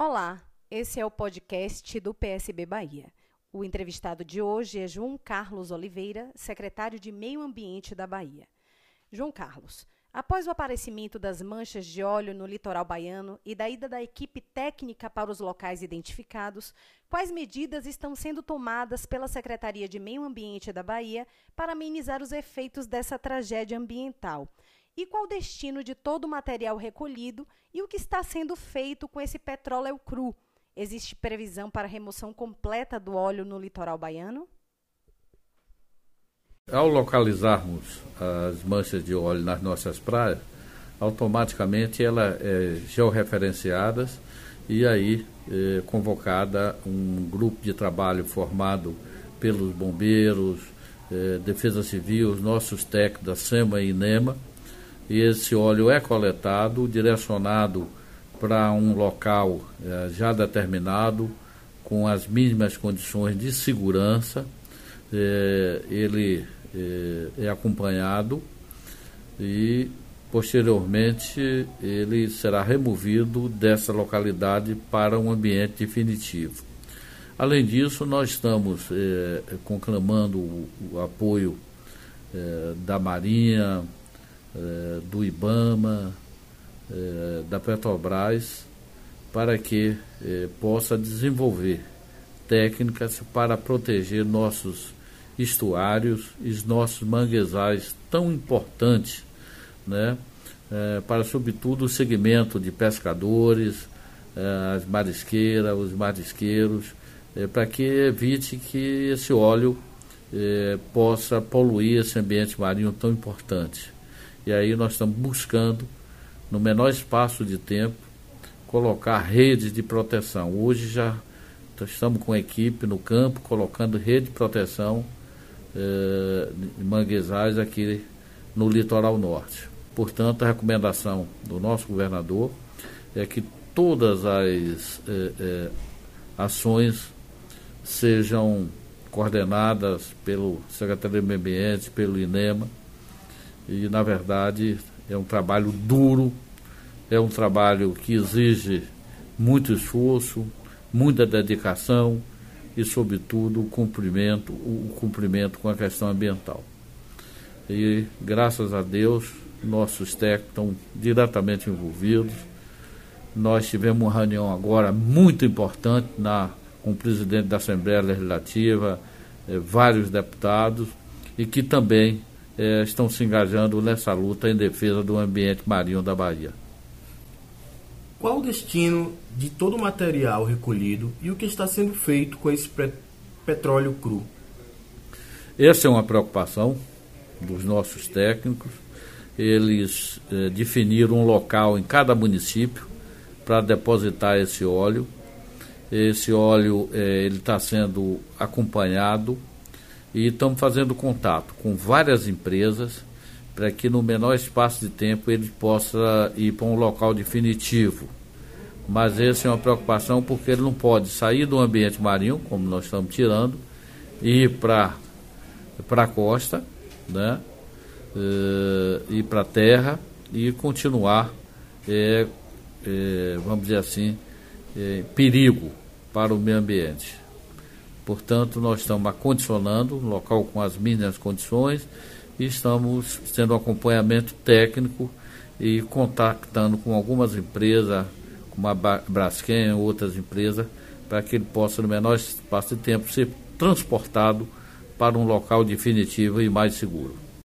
Olá, esse é o podcast do PSB Bahia. O entrevistado de hoje é João Carlos Oliveira, secretário de Meio Ambiente da Bahia. João Carlos, após o aparecimento das manchas de óleo no litoral baiano e da ida da equipe técnica para os locais identificados, quais medidas estão sendo tomadas pela Secretaria de Meio Ambiente da Bahia para amenizar os efeitos dessa tragédia ambiental? E qual o destino de todo o material recolhido e o que está sendo feito com esse petróleo cru? Existe previsão para remoção completa do óleo no litoral baiano? Ao localizarmos as manchas de óleo nas nossas praias, automaticamente ela é georreferenciadas e aí é convocada um grupo de trabalho formado pelos bombeiros, é, Defesa Civil, os nossos técnicos da SEMA e INEMA, esse óleo é coletado, direcionado para um local eh, já determinado, com as mínimas condições de segurança. Eh, ele eh, é acompanhado e, posteriormente, ele será removido dessa localidade para um ambiente definitivo. Além disso, nós estamos conclamando o, o apoio da Marinha, eh, do IBAMA, eh, da Petrobras, para que eh, possa desenvolver técnicas para proteger nossos estuários e nossos manguezais tão importantes, né? para sobretudo o segmento de pescadores, as marisqueiras, os marisqueiros, para que evite que esse óleo possa poluir esse ambiente marinho tão importante. E aí nós estamos buscando, no menor espaço de tempo, colocar redes de proteção. Hoje já estamos com equipe no campo colocando rede de proteção eh, de manguezais aqui no litoral norte. Portanto, a recomendação do nosso governador é que todas as eh, eh, ações sejam coordenadas pelo Secretaria do Meio Ambiente, pelo INEMA, e, na verdade, é um trabalho duro, é um trabalho que exige muito esforço, muita dedicação e, sobretudo, o cumprimento, o cumprimento com a questão ambiental. E, graças a Deus, nossos técnicos estão diretamente envolvidos. Nós tivemos uma reunião agora muito importante na, com o presidente da Assembleia Legislativa, eh, vários deputados, e que também eh, estão se engajando nessa luta em defesa do ambiente marinho da Bahia. Qual o destino de todo o material recolhido e o que está sendo feito com esse petróleo cru? Essa é uma preocupação dos nossos técnicos. Eles eh, definiram um local em cada município para depositar esse óleo. Esse óleo eh, ele está sendo acompanhado e estamos fazendo contato com várias empresas para que no menor espaço de tempo ele possa ir para um local definitivo. Mas essa é uma preocupação porque ele não pode sair do ambiente marinho, como nós estamos tirando, e ir para a costa, né? Uh, ir para a terra e continuar, é, é, vamos dizer assim, é, perigo para o meio ambiente. Portanto, nós estamos acondicionando o local com as mínimas condições e estamos tendo acompanhamento técnico e contactando com algumas empresas, como a Braskem, outras empresas, para que ele possa, no menor espaço de tempo, ser transportado para um local definitivo e mais seguro.